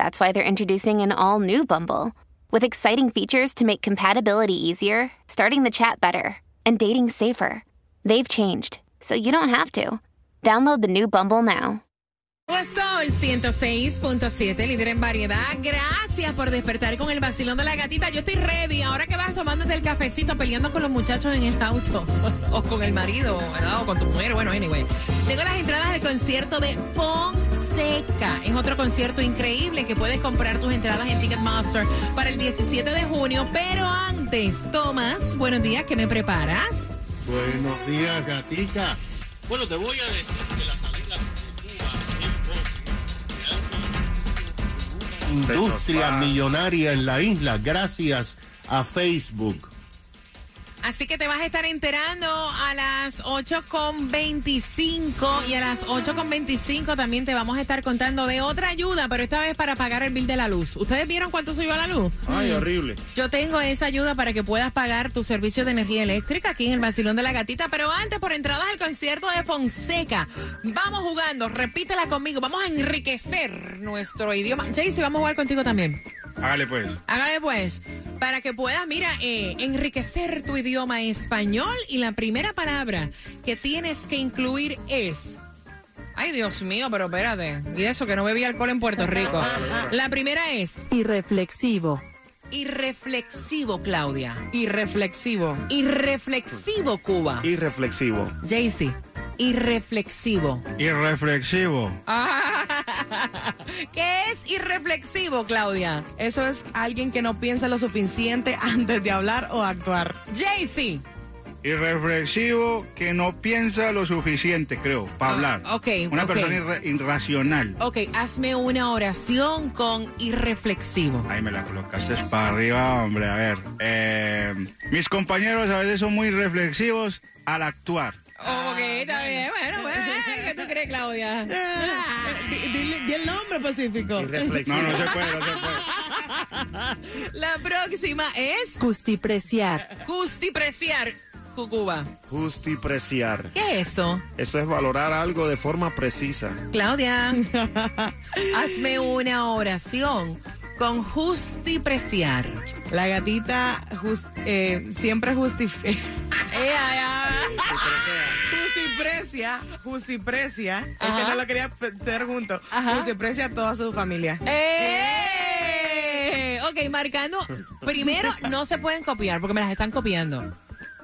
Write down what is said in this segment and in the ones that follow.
that's why they're introducing an all new Bumble with exciting features to make compatibility easier, starting the chat better, and dating safer. They've changed, so you don't have to. Download the new Bumble now. Sol 106.7, líder en variedad. Gracias por despertar con el vacilón de la gatita. Yo estoy ready. Ahora que vas tomándote el cafecito, peleando con los muchachos en el auto, o con el marido, ¿verdad? o con tu mujer. Bueno, anyway. Tengo las entradas del concierto de Es otro concierto increíble que puedes comprar tus entradas en Ticketmaster para el 17 de junio. Pero antes, Tomás, buenos días, ¿qué me preparas? Buenos días, gatita. Bueno, te voy a decir que la salida industria millonaria en la isla gracias a Facebook. Así que te vas a estar enterando a las 8.25 y a las 8.25 también te vamos a estar contando de otra ayuda, pero esta vez para pagar el bill de la luz. ¿Ustedes vieron cuánto subió la luz? Ay, horrible. Yo tengo esa ayuda para que puedas pagar tu servicio de energía eléctrica aquí en el Basilón de la Gatita, pero antes por entradas al concierto de Fonseca. Vamos jugando, repítela conmigo, vamos a enriquecer nuestro idioma. Jaycee, vamos a jugar contigo también. Hágale pues. Hágale pues, para que puedas, mira, eh, enriquecer tu idioma español y la primera palabra que tienes que incluir es... Ay, Dios mío, pero espérate. Y eso, que no bebí alcohol en Puerto Rico. La primera es Irreflexivo. irreflexivo, Claudia. Irreflexivo. Irreflexivo, Cuba. Irreflexivo. Jaycee, irreflexivo. Irreflexivo. ¿Qué es irreflexivo, Claudia? Eso es alguien que no piensa lo suficiente antes de hablar o actuar. Jaycee. Irreflexivo que no piensa lo suficiente, creo, para hablar. ok, Una persona irracional. Ok, hazme una oración con irreflexivo. Ahí me la colocaste para arriba, hombre. A ver. eh, mis compañeros a veces son muy reflexivos al actuar. Ok, está bien. Bueno, bueno. ¿Qué tú crees, Claudia? Di, el nombre pacífico. No, no se puede, no se puede. La próxima es Justipreciar. justipreciar. Cucuba. Justipreciar. ¿Qué es eso? Eso es valorar algo de forma precisa. Claudia, hazme una oración con justipreciar. La gatita eh, siempre justifica. Justiprecia, justiprecia, es que no lo quería hacer junto. Justiprecia a toda su familia. ¡Eh! Ok, marcando. Primero, no se pueden copiar porque me las están copiando.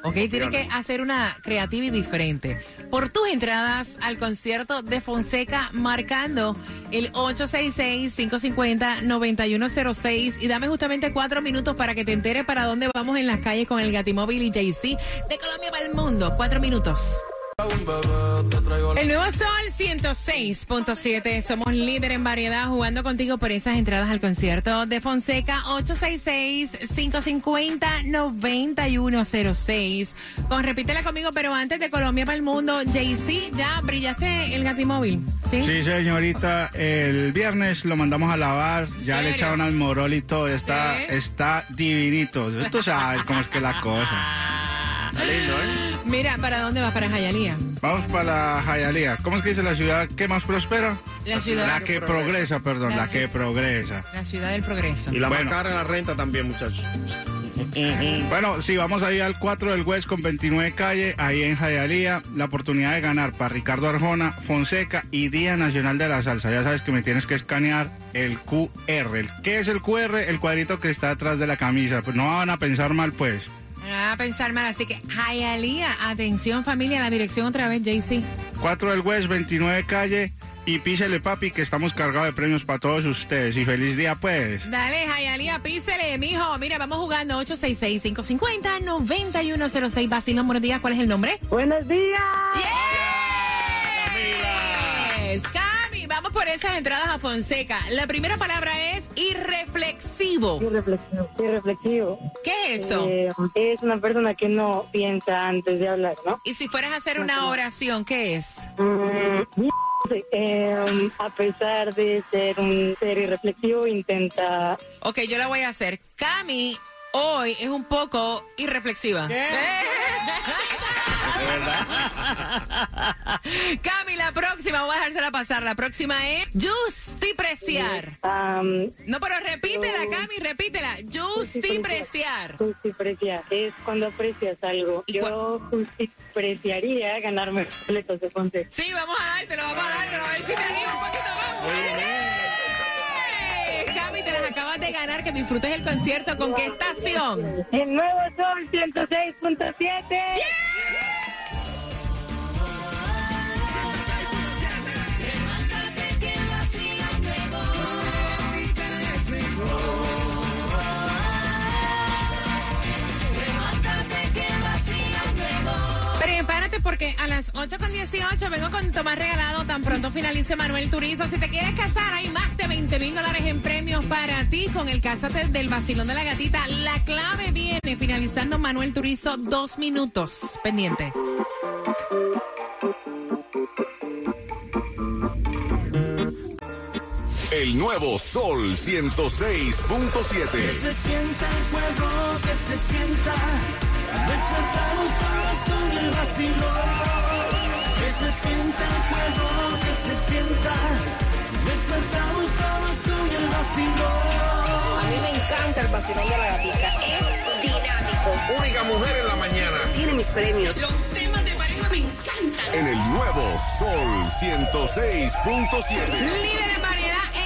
Ok, tiene que hacer una creativa y diferente. Por tus entradas al concierto de Fonseca, marcando el 866-550-9106. Y dame justamente cuatro minutos para que te enteres para dónde vamos en las calles con el Gatimóvil y Jay-Z de Colombia para el mundo. Cuatro minutos. El nuevo Sol 106.7. Somos líder en variedad jugando contigo por esas entradas al concierto de Fonseca 866-550-9106. Con repítela conmigo, pero antes de Colombia para el mundo, JC, ya brillaste el gatimóvil. ¿Sí? Sí, señorita, el viernes lo mandamos a lavar, ya le echaron al morol y todo, está, ¿Sí? está divinito. Tú sabes cómo es que la cosa. Mira, ¿para dónde vas? Para Jayalía. Vamos para la Jayalía. ¿Cómo es que dice la ciudad que más prospera? La ciudad, La que progresa, perdón, La que progresa. la ciudad del progreso. Y la Bueno. más cara en la renta también, muchachos. Bueno, sí, vamos ahí al 4 del West con 29 calle, ahí en Jayalía, la oportunidad de ganar para Ricardo Arjona, Fonseca y Día Nacional de la Salsa. Ya sabes que me tienes que escanear el QR. ¿Qué es el QR? El cuadrito que está atrás de la camisa. Pues no van a pensar mal, pues. Ah, a pensar mal, así que Jayalía, atención familia, la dirección otra vez, JC. 4 del West, 29 calle y písele papi que estamos cargados de premios para todos ustedes. Y feliz día, pues. Dale, Jayalía, písele, mijo. Mira, vamos jugando 866-550-9106. Basilón, buenos días. ¿Cuál es el nombre? Buenos días. Yes. Cami, vamos por esas entradas a Fonseca. La primera palabra es irreflexivo. Irreflexivo. Irreflexivo. ¿Qué es eso? Eh, es una persona que no piensa antes de hablar, ¿no? Y si fueras a hacer una oración, ¿qué es? Mm, eh, a pesar de ser un ser irreflexivo, intenta... Ok, yo la voy a hacer. Cami hoy es un poco irreflexiva. Cami, la próxima, voy a dejársela pasar. La próxima es justipreciar. am, No, pero repítela, Cami, repítela. Justipreciar. Justipreciar. Es cuando aprecias algo. ¿Y Yo justipreciaría ganarme boletos de concierto. Sí, vamos a dártelo, vamos a dártelo. A ver si te anima un poquito más. ¡Eh! Cami, te las acabas de ganar. Que disfrutes el concierto. ¿Con qué estación? El nuevo Sol 106.7. Prepárate porque a las 8 con 18 vengo con Tomás regalado tan pronto finalice Manuel Turizo. Si te quieres casar, hay más de 20 mil dólares en premios para ti con el Cásate del Vacilón de la Gatita. La clave viene finalizando Manuel Turizo dos minutos. Pendiente. El nuevo Sol 106.7. se sienta el fuego, que se sienta. Despertamos todos con el vacilón. Que se sienta el fuego, que se sienta. Despertamos todos con el vacilón. A mí me encanta el vacilón de la gatita. Es dinámico. Única mujer en la mañana. Tiene mis premios. Los temas de pareja me encantan. En el nuevo Sol 106.7. Líder en variedad.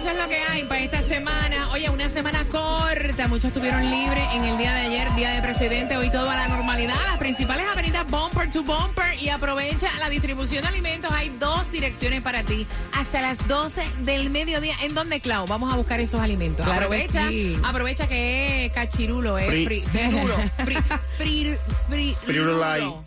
Eso es lo que hay para esta semana. Oye, una semana corta. Muchos estuvieron libres en el día de ayer, día de presidente. Hoy todo a la normalidad. Las principales avenidas bumper to bumper. Y aprovecha la distribución de alimentos. Hay dos direcciones para ti. Hasta las 12 del mediodía. ¿En dónde, Clau? Vamos a buscar esos alimentos. Claro que aprovecha, sí. aprovecha que es cachirulo, es Fri- fri- frirulo. Fri- fri- fri- Frirulay. frirulo.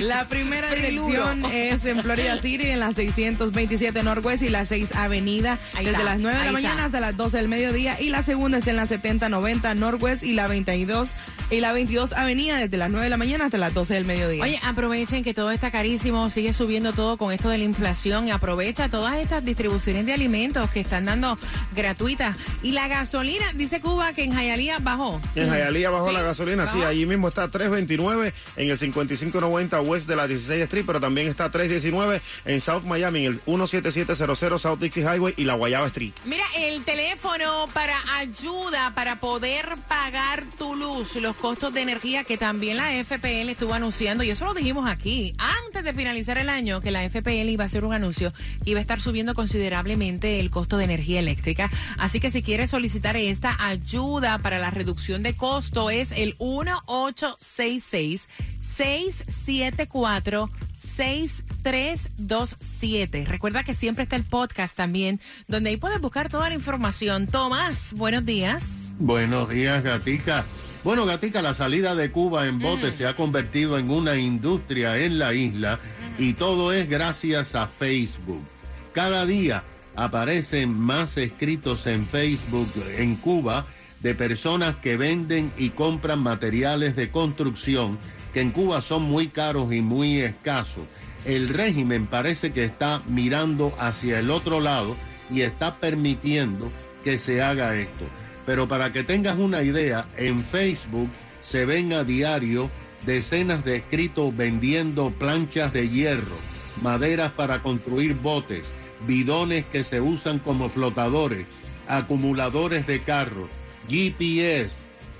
La primera dirección es en Florida City, en la 627 Northwest y la 6 Avenida, Ahí desde está, las 9 de la mañana está. hasta las 12 del mediodía. Y la segunda es en la 7090 Northwest y la 22 y la 22 Avenida, desde las 9 de la mañana hasta las 12 del mediodía. Oye, aprovechen que todo está carísimo, sigue subiendo todo con esto de la inflación y aprovecha todas estas distribuciones de alimentos que están dando gratuitas. Y la gasolina, dice Cuba que en Jayalía bajó. En Hialeah bajó Sí, la gasolina, sí, allí mismo está 329 en el 5590 West de la 16 Street, pero también está 319 en South Miami, en el 17700 South Dixie Highway y la Guayaba Street. Mira, el teléfono para ayuda para poder pagar tu luz, los costos de energía que también la FPL estuvo anunciando, y eso lo dijimos aquí, antes de finalizar el año, que la FPL iba a hacer un anuncio que iba a estar subiendo considerablemente el costo de energía eléctrica. Así que si quieres solicitar esta ayuda para la reducción de costo, es el 1866 674 6327. Recuerda que siempre está el podcast también, donde ahí puedes buscar toda la información. Tomás, buenos días. Buenos días, Gatica. Bueno, Gatica, la salida de Cuba en bote se ha convertido en una industria en la isla y todo es gracias a Facebook. Cada día aparecen más escritos en Facebook en Cuba de personas que venden y compran materiales de construcción que en Cuba son muy caros y muy escasos. El régimen parece que está mirando hacia el otro lado y está permitiendo que se haga esto. Pero para que tengas una idea, en Facebook se ven a diario decenas de escritos vendiendo planchas de hierro, maderas para construir botes, bidones que se usan como flotadores, acumuladores de carros, GPS,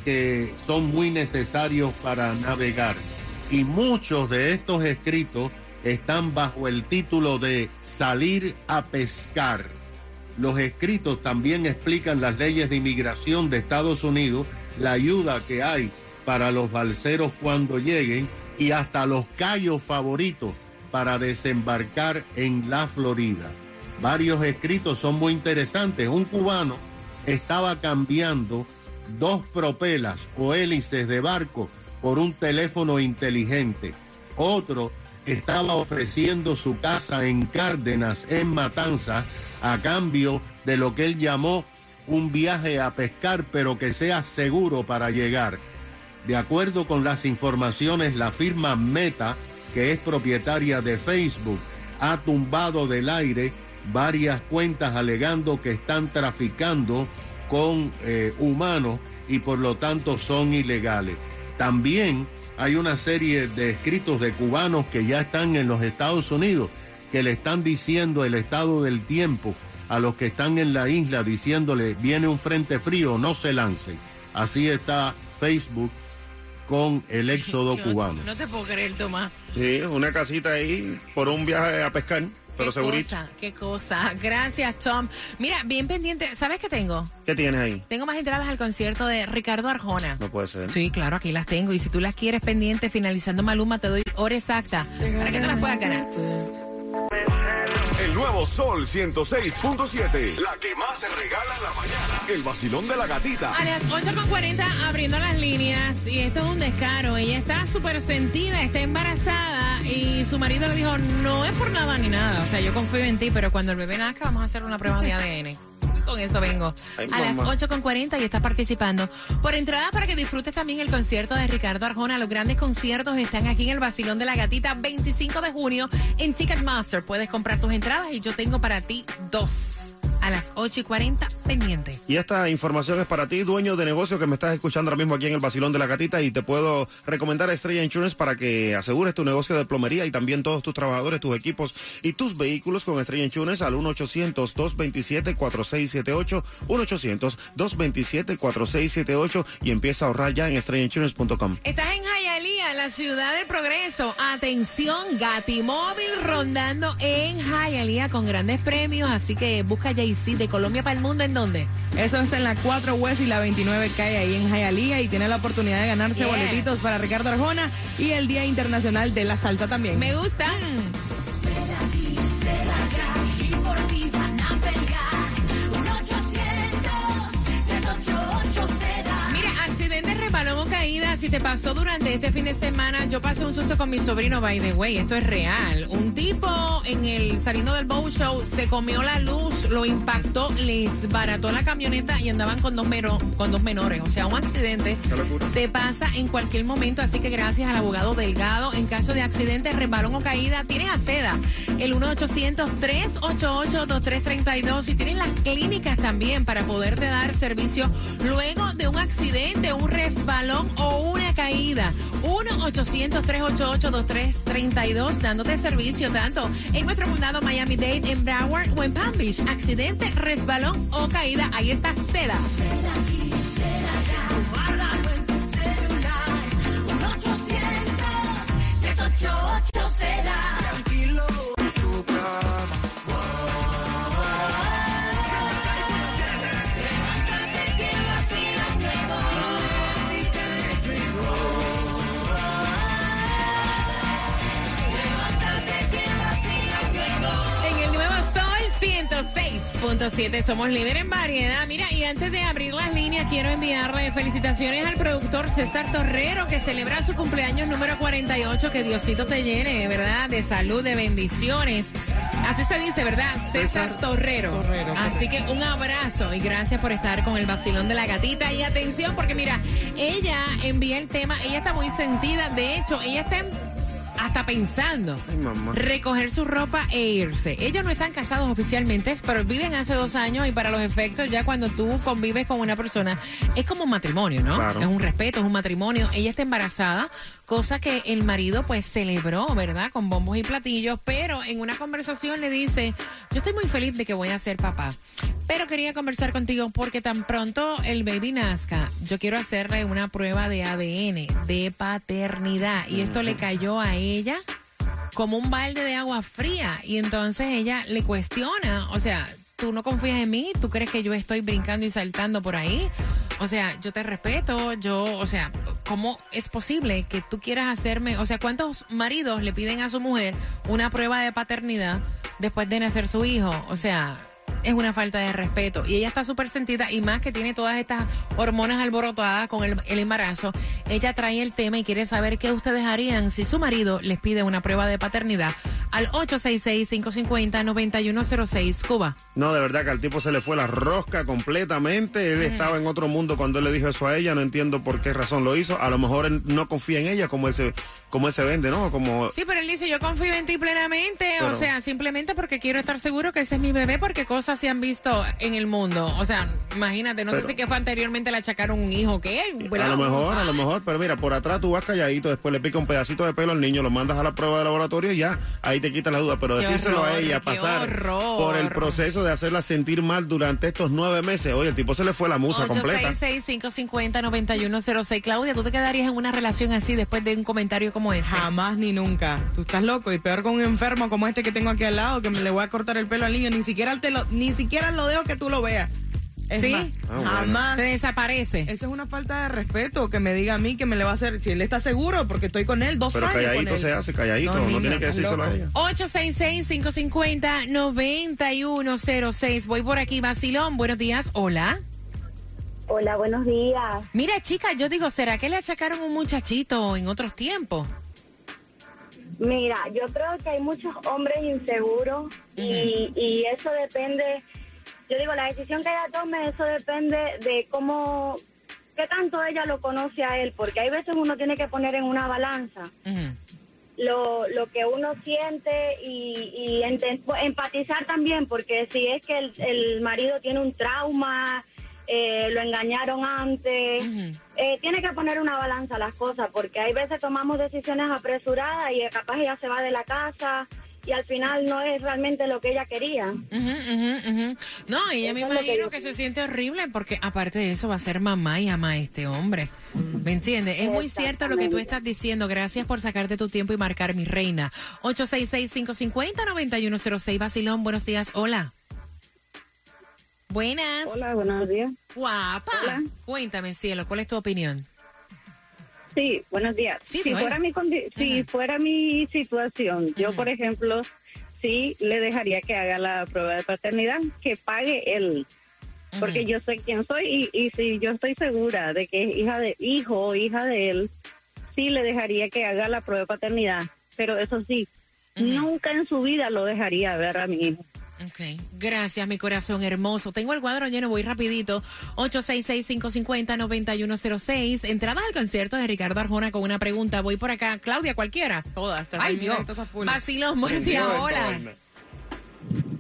que son muy necesarios para navegar. Y muchos de estos escritos están bajo el título de Salir a pescar. Los escritos también explican las leyes de inmigración de Estados Unidos, la ayuda que hay para los balseros cuando lleguen y hasta los callos favoritos para desembarcar en la Florida. Varios escritos son muy interesantes. Un cubano estaba cambiando dos propelas o hélices de barco por un teléfono inteligente. Otro estaba ofreciendo su casa en Cárdenas, en Matanzas, a cambio de lo que él llamó un viaje a pescar, pero que sea seguro para llegar. De acuerdo con las informaciones, la firma Meta, que es propietaria de Facebook, ha tumbado del aire varias cuentas alegando que están traficando con eh, humanos y por lo tanto son ilegales. También hay una serie de escritos de cubanos que ya están en los Estados Unidos que le están diciendo el estado del tiempo a los que están en la isla diciéndole viene un frente frío, no se lancen. Así está Facebook con el éxodo Yo cubano. No te puedo creer, Tomás. Sí, una casita ahí por un viaje a pescar, pero qué segurito. cosa, qué cosa. Gracias, Tom. Mira, bien pendiente. ¿Sabes qué tengo? ¿Qué tienes ahí? Tengo más entradas al concierto de Ricardo Arjona. No puede ser. Sí, claro, aquí las tengo. Y si tú las quieres pendientes, finalizando Maluma, te doy hora exacta para que te las puedas ganar. El nuevo Sol 106.7. La que más se regala en la mañana. El vacilón de la gatita. A las 8.40 abriendo las líneas y esto es un descaro. Ella está súper sentida, está embarazada y su marido le dijo, no es por nada ni nada. O sea, yo confío en ti, pero cuando el bebé nazca vamos a hacer una prueba de ADN. Con eso vengo. Ay, a las mamá. 8.40 y está participando. Por entrada para que disfrutes también el concierto de Ricardo Arjona. Los grandes conciertos están aquí en el Basilón de la Gatita, 25 de junio en Ticketmaster. Puedes comprar tus entradas y yo tengo para ti dos. A las 8 y 40 pendiente. Y esta información es para ti, dueño de negocio que me estás escuchando ahora mismo aquí en el Basilón de la Gatita y te puedo recomendar a Estrella Insurance para que asegures tu negocio de plomería y también todos tus trabajadores, tus equipos y tus vehículos con Estrella Insurance al 1-800-227-4678, 1-800-227-4678 y empieza a ahorrar ya en estrellainsurance.com. Estás en La ciudad del progreso. Atención, Gatimóvil rondando en Hialeah con grandes premios. Así que busca JC de Colombia para el mundo. ¿En dónde? Eso es en la 4 West y la 29 calle ahí en Hialeah y tiene la oportunidad de ganarse Yeah. boletitos para Ricardo Arjona y el Día Internacional de la Salsa también. Me gusta. Si te pasó durante este fin de semana, yo pasé un susto con mi sobrino, by the way. Esto es real. Un tipo en el saliendo del bow show se comió la luz, lo impactó, les barató la camioneta y andaban con dos, mero- con dos menores. O sea, un accidente te pasa en cualquier momento. Así que gracias al abogado Delgado, en caso de accidente, resbalón o caída, tienes a seda el 1-800-388-2332 y tienen las clínicas también para poderte dar servicio luego de un accidente, un resbalón o una caída. 1-800-388-2332 dándote servicio tanto en nuestro condado Miami-Dade, en Broward o en Palm Beach. Accidente, resbalón o caída, ahí está seda. 106.7 somos líder en variedad. Mira, y antes de abrir las líneas, quiero enviarle felicitaciones al productor César Torrero, que celebra su cumpleaños número 48. Que Diosito te llene, ¿verdad? De salud, de bendiciones. Así se dice, ¿verdad? César, Torrero. Así que un abrazo y gracias por estar con el vacilón de la gatita. Y atención, porque mira, ella envía el tema, ella está muy sentida. De hecho, ella está en- hasta pensando Ay, mamá. recoger su ropa e irse. Ellos no están casados oficialmente, pero viven hace dos años y para los efectos ya cuando tú convives con una persona es como un matrimonio, ¿no? Claro. Es un respeto, es un matrimonio. Ella está embarazada cosa que el marido pues celebró, ¿verdad? Con bombos y platillos, pero en una conversación le dice, yo estoy muy feliz de que voy a ser papá, pero quería conversar contigo porque tan pronto el baby nazca, yo quiero hacerle una prueba de ADN, de paternidad, y esto le cayó a ella como un balde de agua fría y entonces ella le cuestiona, o sea, tú no confías en mí, tú crees que yo estoy brincando y saltando por ahí. O sea, yo te respeto, yo, o sea, ¿cómo es posible que tú quieras hacerme, o sea, cuántos maridos le piden a su mujer una prueba de paternidad después de nacer su hijo? O sea, es una falta de respeto. Y ella está súper sentida y más que tiene todas estas hormonas alborotadas con el, el embarazo. Ella trae el tema y quiere saber qué ustedes harían si su marido les pide una prueba de paternidad al 866-550-9106 Cuba. No, de verdad que al tipo se le fue la rosca completamente. Él estaba en otro mundo cuando él le dijo eso a ella. No entiendo por qué razón lo hizo. A lo mejor él no confía en ella como ese como él se vende, ¿no? Como Sí, pero él dice, yo confío en ti plenamente, o sea, simplemente porque quiero estar seguro que ese es mi bebé, porque cosas se han visto en el mundo. O sea, imagínate, no Pero- sé si que fue anteriormente le achacaron un hijo, ¿qué? a lo mejor, a lo mejor, pero mira, por atrás tú vas calladito, después le pica un pedacito de pelo al niño, lo mandas a la prueba de laboratorio y ya, ahí te quita la duda. Pero Qué decírselo a horror, ella, qué pasar horror. por el proceso de hacerla sentir mal durante estos nueve meses. Oye, el tipo se le fue la musa completa. 866-550-9106. Claudia, ¿tú te quedarías en una relación así después de un comentario como ese? Jamás ni nunca. Tú estás loco y peor con un enfermo como este que tengo aquí al lado, que me le voy a cortar el pelo al niño. Ni siquiera te lo, ni siquiera lo dejo que tú lo veas. Es ¿Sí? más, Ah, bueno. jamás. Te desaparece. Eso es una falta de respeto que me diga a mí que me le va a hacer. Si él está seguro, porque estoy con él dos Pero años. con calladito él. se hace, calladito, no, tiene que decírselo a ella. 866-550-9106. Voy por aquí, Basilón. Buenos días. Hola. Hola, buenos días. Mira, chica, yo digo, ¿será que le achacaron un muchachito en otros tiempos? Mira, yo creo que hay muchos hombres inseguros y, y eso depende, yo digo, la decisión que ella tome, eso depende de cómo, qué tanto ella lo conoce a él, porque hay veces uno tiene que poner en una balanza lo, lo que uno siente y, y enten- empatizar también, porque si es que el, el marido tiene un trauma, eh, lo engañaron antes, eh, tiene que poner una balanza las cosas, porque hay veces tomamos decisiones apresuradas y capaz ella se va de la casa y al final no es realmente lo que ella quería. No, ella me que imagino que se siente horrible porque aparte de eso va a ser mamá y ama a este hombre. ¿Me entiendes? Es muy cierto lo que tú estás diciendo. Gracias por sacarte tu tiempo y marcar mi reina. 866-550-9106. Basilón, buenos días. Hola. Buenas. Hola, buenos días. Guapa. Hola. Cuéntame, cielo, ¿cuál es tu opinión? Sí, buenos días. Sí, si fuera mi condi- si fuera mi situación, yo por ejemplo, sí le dejaría que haga la prueba de paternidad, que pague él, porque yo sé quién soy y, y si yo estoy segura de que es hija de hijo o hija de él, sí le dejaría que haga la prueba de paternidad, pero eso sí, nunca en su vida lo dejaría ver a mi hijo. Ok, gracias, mi corazón hermoso. Tengo el cuadro lleno, voy rapidito. 866-550-9106. Entrada al concierto de Ricardo Arjona con una pregunta. Voy por acá. Claudia, cualquiera. Todas. Ay, Dios. Vacilón, buenos días. Hola.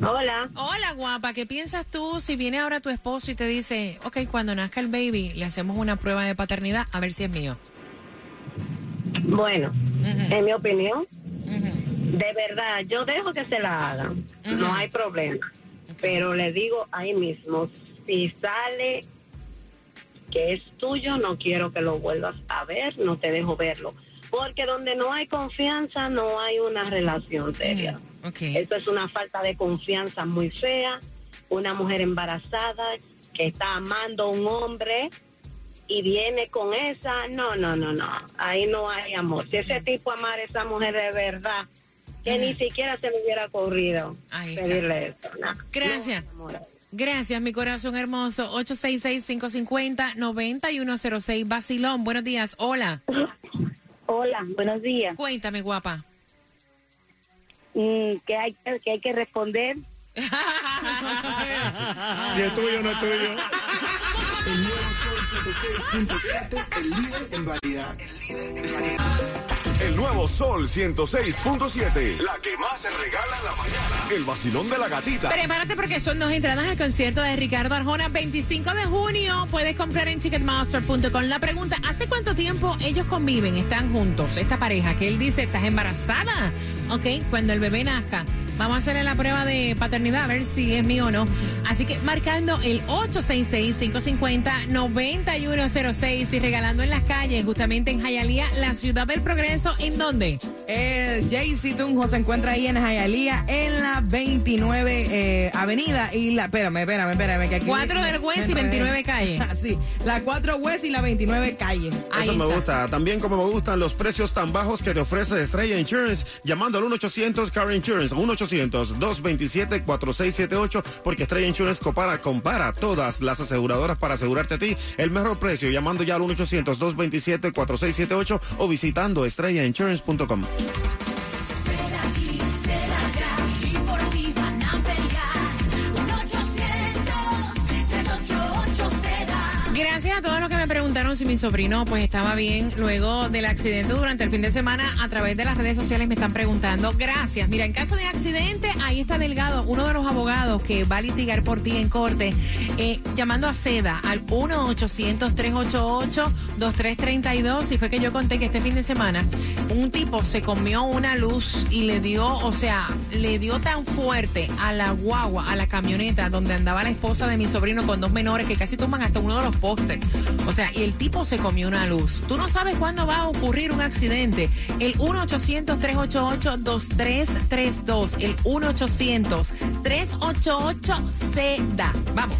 Hola. Hola, guapa. ¿Qué piensas tú si viene ahora tu esposo y te dice, ok, cuando nazca el baby, le hacemos una prueba de paternidad a ver si es mío? Bueno, Ujú, en mi opinión, ujú. De verdad, yo dejo que se la hagan, no hay problema. Pero le digo ahí mismo, si sale que es tuyo, no quiero que lo vuelvas a ver, no te dejo verlo. Porque donde no hay confianza, no hay una relación seria. Ok. Eso es una falta de confianza muy fea. Una mujer embarazada que está amando a un hombre y viene con esa, no, no, no, no, ahí no hay amor. Si ese tipo amara a esa mujer de verdad, que ni siquiera se le hubiera ocurrido Ahí está. pedirle eso. no. Gracias. No. Gracias, mi corazón hermoso. 866-550-9106. Basilón, buenos días. Hola. Hola, buenos días. Cuéntame, guapa. Mm, que, hay, que hay que responder. Si es tuyo, no es tuyo. El nuevo Sol 106.7, el líder en variedad. El líder en variedad. El nuevo Sol 106.7. La que más se regala en la mañana. El vacilón de la gatita. Prepárate porque son dos entradas al concierto de Ricardo Arjona, 25 de junio. Puedes comprar en Ticketmaster.com. La pregunta, ¿hace cuánto tiempo ellos conviven, están juntos? Esta pareja que él dice, ¿estás embarazada? Ok, cuando el bebé nazca. Vamos a hacerle la prueba de paternidad a ver si es mío o no. Así que marcando el 866-550-9106 y regalando en las calles, justamente en Jayalía, la ciudad del progreso, ¿en dónde? El Jaycee Tunjo se encuentra ahí en Hialeah, en la 29 eh, Avenida y la. Espérame, espérame, espérame. Que aquí 4 del West y 29 calle. sí, la 4 West y la 29 calle. Ahí Eso me está. gusta. También como me gustan los precios tan bajos que te ofrece Estrella Insurance, llamando al 1-800 Car Insurance, 1-800-227-4678, porque Estrella Insurance compara, compara todas las aseguradoras para asegurarte a ti el mejor precio, llamando ya al 1-800-227-4678 o visitando estrellainsurance.com. a todos los que me preguntaron si mi sobrino pues estaba bien luego del accidente durante el fin de semana a través de las redes sociales me están preguntando. Gracias. Mira, en caso de accidente, ahí está Delgado, uno de los abogados que va a litigar por ti en corte, eh, llamando a SEDA al 1-800-388-2332. Y fue que yo conté que este fin de semana un tipo se comió una luz y le dio, o sea, le dio tan fuerte a la guagua, a la camioneta donde andaba la esposa de mi sobrino con dos menores que casi tumban hasta uno de los postes. O sea, y el tipo se comió una luz. Tú no sabes cuándo va a ocurrir un accidente. El 1-800-388-2332. El 1-800-388-SEDA. Vamos.